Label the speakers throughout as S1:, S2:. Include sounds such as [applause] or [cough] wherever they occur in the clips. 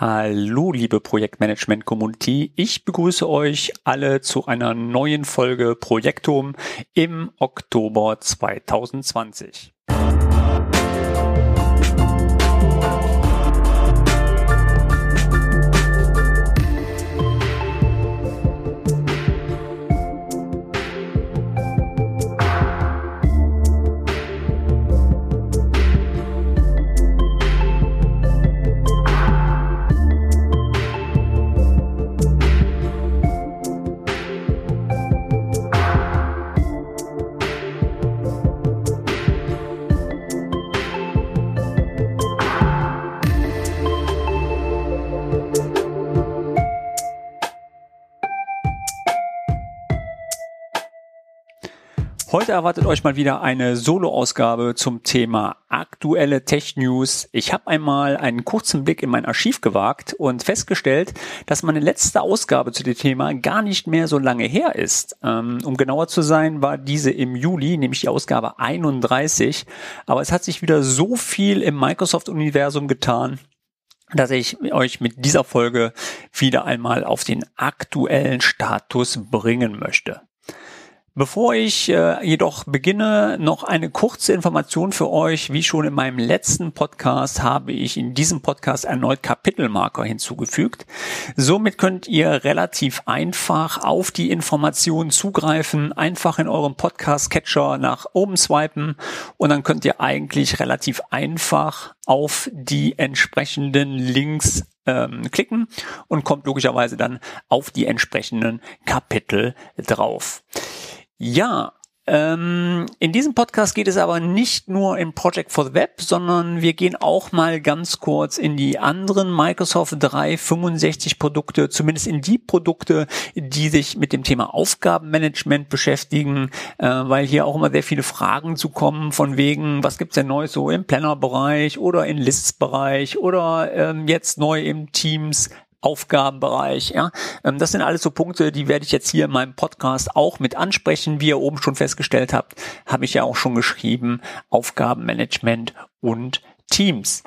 S1: Hallo, liebe Projektmanagement Community. Ich begrüße euch alle zu einer neuen Folge Projektum im Oktober 2020. Heute erwartet euch mal wieder eine Solo-Ausgabe zum Thema aktuelle Tech-News. Ich habe einmal einen kurzen Blick in mein Archiv gewagt und festgestellt, dass meine letzte Ausgabe zu dem Thema gar nicht mehr so lange her ist. Ähm, um genauer zu sein, war diese im Juli, nämlich die Ausgabe 31. Aber es hat sich wieder so viel im Microsoft-Universum getan, dass ich euch mit dieser Folge wieder einmal auf den aktuellen Status bringen möchte. Bevor ich äh, jedoch beginne, noch eine kurze Information für euch. Wie schon in meinem letzten Podcast habe ich in diesem Podcast erneut Kapitelmarker hinzugefügt. Somit könnt ihr relativ einfach auf die Informationen zugreifen, einfach in eurem Podcast-Catcher nach oben swipen und dann könnt ihr eigentlich relativ einfach auf die entsprechenden Links ähm, klicken und kommt logischerweise dann auf die entsprechenden Kapitel drauf. Ja, ähm, in diesem Podcast geht es aber nicht nur in Project for the Web, sondern wir gehen auch mal ganz kurz in die anderen Microsoft 365 Produkte, zumindest in die Produkte, die sich mit dem Thema Aufgabenmanagement beschäftigen, äh, weil hier auch immer sehr viele Fragen zu kommen von wegen, was gibt's denn Neues so im Planner-Bereich oder in Lists-Bereich oder ähm, jetzt neu im Teams Aufgabenbereich. Ja, ähm, das sind alles so Punkte, die werde ich jetzt hier in meinem Podcast auch mit ansprechen. Wie ihr oben schon festgestellt habt, habe ich ja auch schon geschrieben, Aufgabenmanagement und Teams.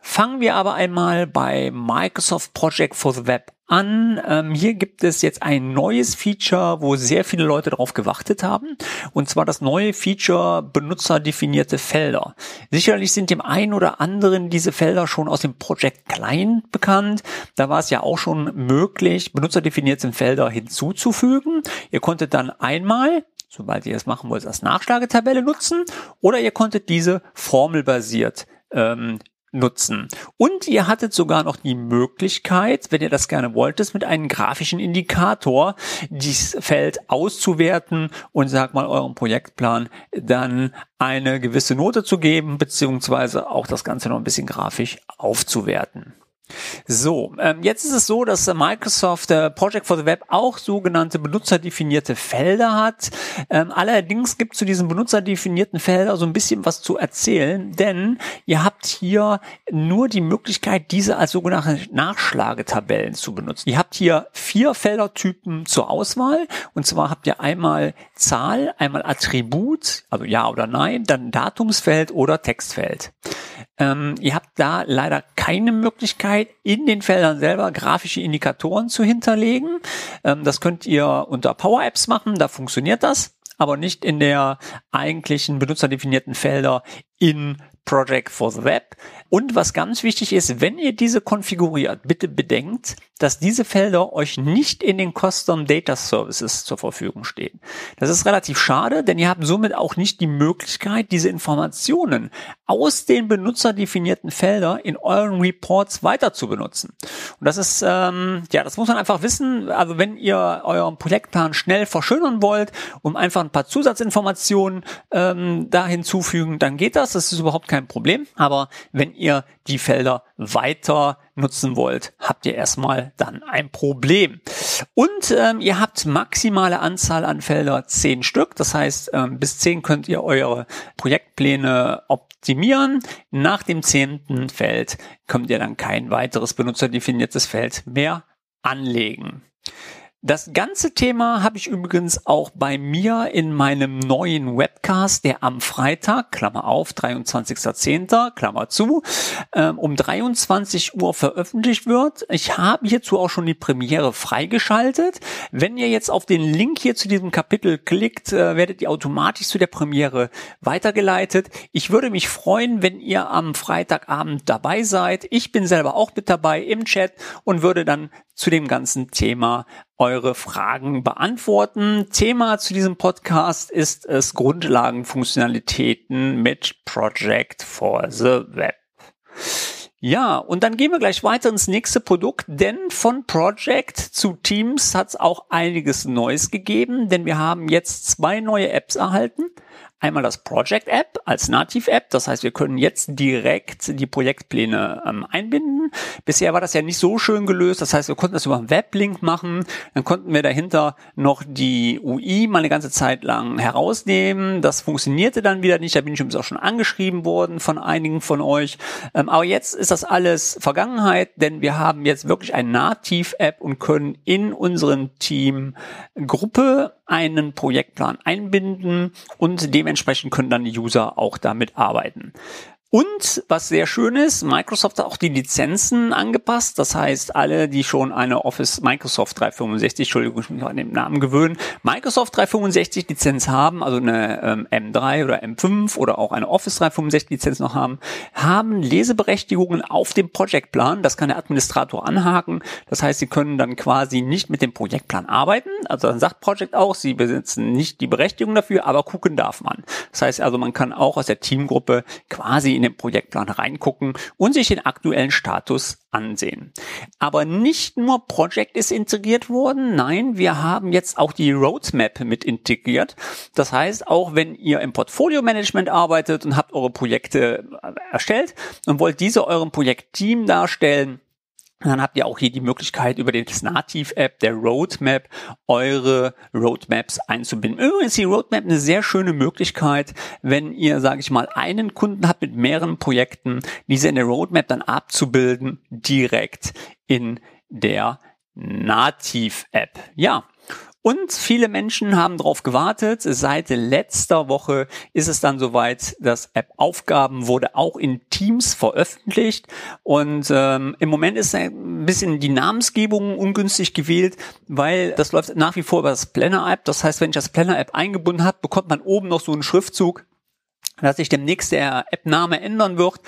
S1: Fangen wir aber einmal bei Microsoft Project for the Web an. Ähm, hier gibt es jetzt ein neues Feature, wo sehr viele Leute darauf gewartet haben. Und zwar das neue Feature benutzerdefinierte Felder. Sicherlich sind dem einen oder anderen diese Felder schon aus dem Project Client bekannt. Da war es ja auch schon möglich, benutzerdefinierte Felder hinzuzufügen. Ihr konntet dann einmal sobald ihr es machen wollt, als Nachschlagetabelle nutzen oder ihr konntet diese formelbasiert ähm, nutzen. Und ihr hattet sogar noch die Möglichkeit, wenn ihr das gerne wolltet, mit einem grafischen Indikator dieses Feld auszuwerten und sag mal eurem Projektplan dann eine gewisse Note zu geben, beziehungsweise auch das Ganze noch ein bisschen grafisch aufzuwerten. So, ähm, jetzt ist es so, dass Microsoft äh, Project for the Web auch sogenannte benutzerdefinierte Felder hat. Ähm, allerdings gibt es zu diesen benutzerdefinierten Feldern so ein bisschen was zu erzählen, denn ihr habt hier nur die Möglichkeit, diese als sogenannte Nachschlagetabellen zu benutzen. Ihr habt hier vier Feldertypen zur Auswahl und zwar habt ihr einmal Zahl, einmal Attribut, also ja oder nein, dann Datumsfeld oder Textfeld. Ähm, ihr habt da leider keine Möglichkeit, in den Feldern selber grafische Indikatoren zu hinterlegen. Ähm, das könnt ihr unter Power Apps machen, da funktioniert das, aber nicht in der eigentlichen benutzerdefinierten Felder in Project for the Web. Und was ganz wichtig ist, wenn ihr diese konfiguriert, bitte bedenkt, dass diese Felder euch nicht in den Custom Data Services zur Verfügung stehen. Das ist relativ schade, denn ihr habt somit auch nicht die Möglichkeit, diese Informationen aus den benutzerdefinierten Feldern in euren Reports weiter zu benutzen. Und das ist, ähm, ja, das muss man einfach wissen. Also wenn ihr euren Projektplan schnell verschönern wollt, um einfach ein paar Zusatzinformationen ähm, da hinzufügen, dann geht das. Das ist überhaupt kein Problem. Aber wenn ihr die Felder weiter nutzen wollt, habt ihr erstmal dann ein Problem. Und ähm, ihr habt maximale Anzahl an Felder 10 Stück. Das heißt, ähm, bis 10 könnt ihr eure Projektpläne optimieren. Nach dem zehnten Feld könnt ihr dann kein weiteres benutzerdefiniertes Feld mehr anlegen. Das ganze Thema habe ich übrigens auch bei mir in meinem neuen Webcast, der am Freitag, Klammer auf, 23.10., Klammer zu, ähm, um 23 Uhr veröffentlicht wird. Ich habe hierzu auch schon die Premiere freigeschaltet. Wenn ihr jetzt auf den Link hier zu diesem Kapitel klickt, äh, werdet ihr automatisch zu der Premiere weitergeleitet. Ich würde mich freuen, wenn ihr am Freitagabend dabei seid. Ich bin selber auch mit dabei im Chat und würde dann zu dem ganzen Thema eure Fragen beantworten. Thema zu diesem Podcast ist es Grundlagenfunktionalitäten mit Project for the Web. Ja, und dann gehen wir gleich weiter ins nächste Produkt, denn von Project zu Teams hat es auch einiges Neues gegeben, denn wir haben jetzt zwei neue Apps erhalten. Einmal das Project App als Nativ-App. Das heißt, wir können jetzt direkt die Projektpläne ähm, einbinden. Bisher war das ja nicht so schön gelöst. Das heißt, wir konnten das über einen Weblink machen. Dann konnten wir dahinter noch die UI mal eine ganze Zeit lang herausnehmen. Das funktionierte dann wieder nicht. Da bin ich übrigens auch schon angeschrieben worden von einigen von euch. Ähm, aber jetzt ist das alles Vergangenheit, denn wir haben jetzt wirklich ein Nativ-App und können in unseren Team Gruppe einen Projektplan einbinden und dementsprechend können dann die User auch damit arbeiten. Und was sehr schön ist, Microsoft hat auch die Lizenzen angepasst. Das heißt, alle, die schon eine Office Microsoft 365, Entschuldigung, ich muss mich an den Namen gewöhnen, Microsoft 365 Lizenz haben, also eine ähm, M3 oder M5 oder auch eine Office 365 Lizenz noch haben, haben Leseberechtigungen auf dem Projektplan. Das kann der Administrator anhaken. Das heißt, sie können dann quasi nicht mit dem Projektplan arbeiten. Also dann sagt Project auch, sie besitzen nicht die Berechtigung dafür, aber gucken darf man. Das heißt also, man kann auch aus der Teamgruppe quasi in den Projektplan reingucken und sich den aktuellen Status ansehen. Aber nicht nur Project ist integriert worden, nein, wir haben jetzt auch die Roadmap mit integriert. Das heißt, auch wenn ihr im Portfolio Management arbeitet und habt eure Projekte erstellt und wollt diese eurem Projektteam darstellen, dann habt ihr auch hier die Möglichkeit, über das Nativ-App der Roadmap eure Roadmaps einzubinden. Übrigens ist die Roadmap eine sehr schöne Möglichkeit, wenn ihr, sage ich mal, einen Kunden habt mit mehreren Projekten, diese in der Roadmap dann abzubilden, direkt in der Nativ-App. Ja, und viele Menschen haben darauf gewartet. Seit letzter Woche ist es dann soweit, dass App Aufgaben wurde auch in Teams veröffentlicht. Und ähm, im Moment ist ein bisschen die Namensgebung ungünstig gewählt, weil das läuft nach wie vor über das Planner App. Das heißt, wenn ich das Planner App eingebunden habe, bekommt man oben noch so einen Schriftzug dass sich demnächst der App-Name ändern wird,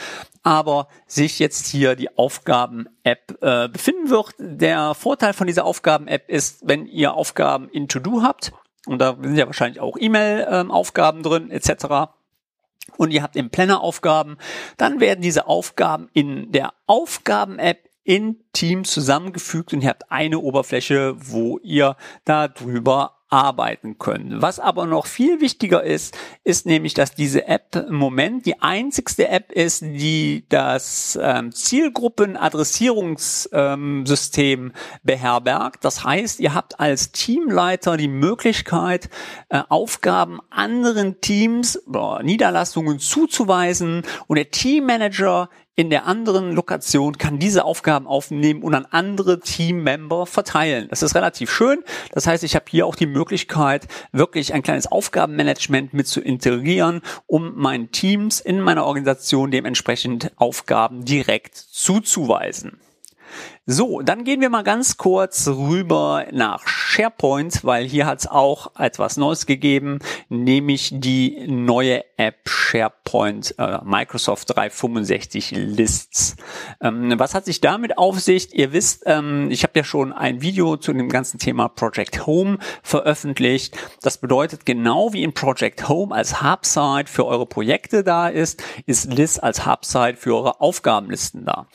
S1: aber sich jetzt hier die Aufgaben-App äh, befinden wird. Der Vorteil von dieser Aufgaben-App ist, wenn ihr Aufgaben in To-Do habt, und da sind ja wahrscheinlich auch E-Mail-Aufgaben ähm, drin, etc., und ihr habt im Planner Aufgaben, dann werden diese Aufgaben in der Aufgaben-App in Teams zusammengefügt und ihr habt eine Oberfläche, wo ihr darüber arbeiten können. Was aber noch viel wichtiger ist, ist nämlich, dass diese App im Moment die einzigste App ist, die das ähm, Zielgruppenadressierungssystem ähm, beherbergt. Das heißt, ihr habt als Teamleiter die Möglichkeit, äh, Aufgaben anderen Teams, boah, Niederlassungen zuzuweisen und der Teammanager in der anderen Lokation kann diese Aufgaben aufnehmen und an andere Teammember verteilen. Das ist relativ schön. Das heißt, ich habe hier auch die Möglichkeit, wirklich ein kleines Aufgabenmanagement mit zu integrieren, um meinen Teams in meiner Organisation dementsprechend Aufgaben direkt zuzuweisen. So, dann gehen wir mal ganz kurz rüber nach SharePoint, weil hier hat es auch etwas Neues gegeben, nämlich die neue App SharePoint äh, Microsoft 365 Lists. Ähm, was hat sich damit auf sich? Ihr wisst, ähm, ich habe ja schon ein Video zu dem ganzen Thema Project Home veröffentlicht. Das bedeutet, genau wie in Project Home als Hubsite für eure Projekte da ist, ist List als Hubsite für eure Aufgabenlisten da.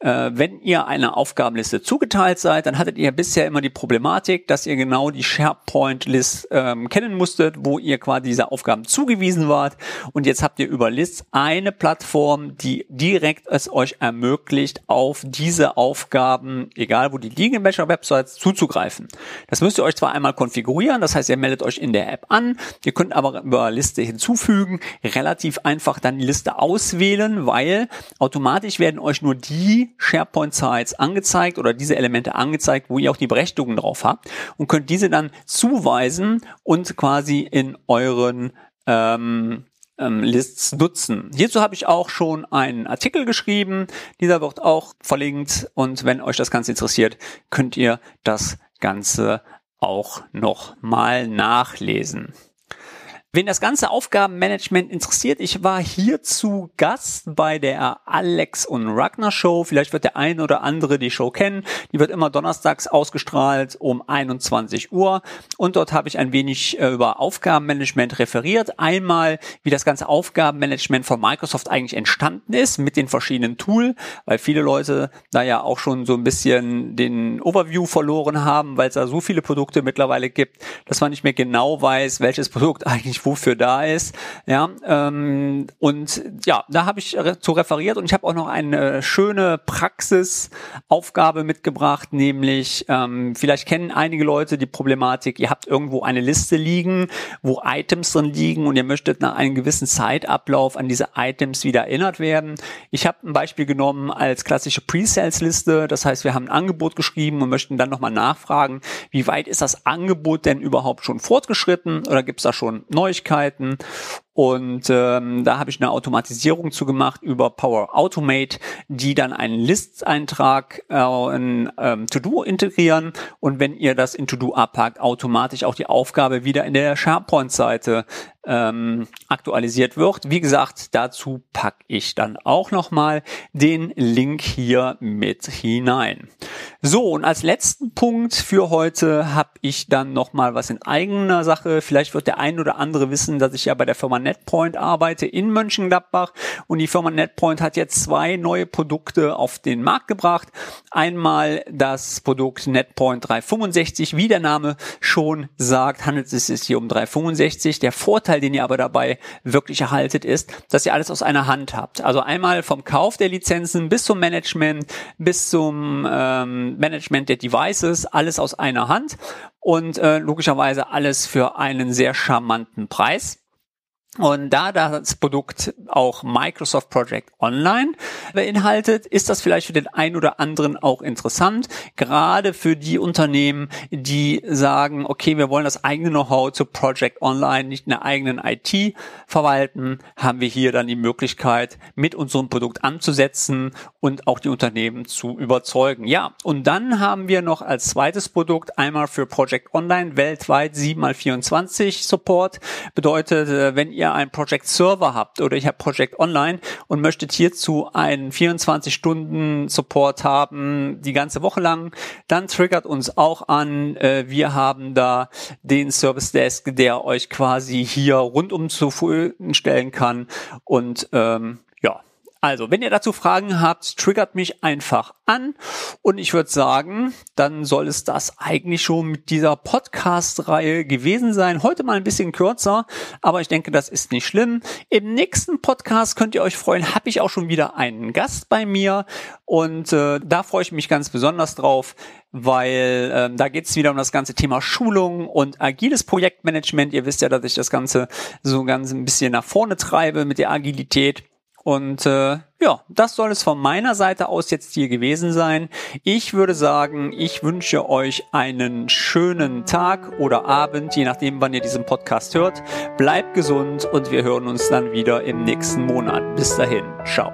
S1: Äh, wenn ihr eine Aufgabenliste zugeteilt seid, dann hattet ihr bisher immer die Problematik, dass ihr genau die SharePoint-List ähm, kennen musstet, wo ihr quasi diese Aufgaben zugewiesen wart. Und jetzt habt ihr über Lists eine Plattform, die direkt es euch ermöglicht, auf diese Aufgaben, egal wo die liegen in welcher Website, zuzugreifen. Das müsst ihr euch zwar einmal konfigurieren, das heißt, ihr meldet euch in der App an, ihr könnt aber über Liste hinzufügen, relativ einfach dann die Liste auswählen, weil automatisch werden euch nur die SharePoint-Sites angezeigt oder diese Elemente angezeigt, wo ihr auch die Berechtigungen drauf habt und könnt diese dann zuweisen und quasi in euren ähm, ähm, Lists nutzen. Hierzu habe ich auch schon einen Artikel geschrieben. Dieser wird auch verlinkt und wenn euch das Ganze interessiert, könnt ihr das Ganze auch noch mal nachlesen. Wen das ganze Aufgabenmanagement interessiert, ich war hier zu Gast bei der Alex und Ragnar Show. Vielleicht wird der eine oder andere die Show kennen. Die wird immer donnerstags ausgestrahlt um 21 Uhr. Und dort habe ich ein wenig äh, über Aufgabenmanagement referiert. Einmal, wie das ganze Aufgabenmanagement von Microsoft eigentlich entstanden ist mit den verschiedenen Tools, weil viele Leute da ja auch schon so ein bisschen den Overview verloren haben, weil es da so viele Produkte mittlerweile gibt, dass man nicht mehr genau weiß, welches Produkt [laughs] eigentlich wofür da ist. Ja, ähm, und ja, da habe ich zu referiert und ich habe auch noch eine schöne Praxisaufgabe mitgebracht, nämlich ähm, vielleicht kennen einige Leute die Problematik, ihr habt irgendwo eine Liste liegen, wo Items drin liegen und ihr möchtet nach einem gewissen Zeitablauf an diese Items wieder erinnert werden. Ich habe ein Beispiel genommen als klassische Pre-Sales-Liste, das heißt, wir haben ein Angebot geschrieben und möchten dann nochmal nachfragen, wie weit ist das Angebot denn überhaupt schon fortgeschritten oder gibt es da schon neue Neuigkeiten und ähm, da habe ich eine Automatisierung zu gemacht über Power Automate, die dann einen List-Eintrag äh, in ähm, To-Do integrieren. Und wenn ihr das in To-Do abpackt, automatisch auch die Aufgabe wieder in der SharePoint-Seite ähm, aktualisiert wird. Wie gesagt, dazu packe ich dann auch nochmal den Link hier mit hinein. So, und als letzten Punkt für heute habe ich dann nochmal was in eigener Sache. Vielleicht wird der ein oder andere wissen, dass ich ja bei der Firma NetPoint arbeite in Mönchengladbach und die Firma NetPoint hat jetzt zwei neue Produkte auf den Markt gebracht. Einmal das Produkt NetPoint 365, wie der Name schon sagt, handelt es sich hier um 365. Der Vorteil, den ihr aber dabei wirklich erhaltet, ist, dass ihr alles aus einer Hand habt. Also einmal vom Kauf der Lizenzen bis zum Management, bis zum ähm, Management der Devices, alles aus einer Hand und äh, logischerweise alles für einen sehr charmanten Preis. Und da das Produkt auch Microsoft Project Online beinhaltet, ist das vielleicht für den einen oder anderen auch interessant. Gerade für die Unternehmen, die sagen, okay, wir wollen das eigene Know-how zu Project Online nicht in der eigenen IT verwalten, haben wir hier dann die Möglichkeit, mit unserem Produkt anzusetzen und auch die Unternehmen zu überzeugen. Ja, und dann haben wir noch als zweites Produkt einmal für Project Online weltweit 7x24 Support. Bedeutet, äh, wenn ihr ihr einen Project Server habt oder ich habe Project Online und möchtet hierzu einen 24-Stunden-Support haben, die ganze Woche lang, dann triggert uns auch an. Äh, wir haben da den Service Desk, der euch quasi hier rundum zufriedenstellen kann und ähm, also, wenn ihr dazu Fragen habt, triggert mich einfach an und ich würde sagen, dann soll es das eigentlich schon mit dieser Podcast-Reihe gewesen sein. Heute mal ein bisschen kürzer, aber ich denke, das ist nicht schlimm. Im nächsten Podcast könnt ihr euch freuen, habe ich auch schon wieder einen Gast bei mir und äh, da freue ich mich ganz besonders drauf, weil äh, da geht es wieder um das ganze Thema Schulung und agiles Projektmanagement. Ihr wisst ja, dass ich das Ganze so ganz ein bisschen nach vorne treibe mit der Agilität. Und äh, ja, das soll es von meiner Seite aus jetzt hier gewesen sein. Ich würde sagen, ich wünsche euch einen schönen Tag oder Abend, je nachdem, wann ihr diesen Podcast hört. Bleibt gesund und wir hören uns dann wieder im nächsten Monat. Bis dahin, ciao.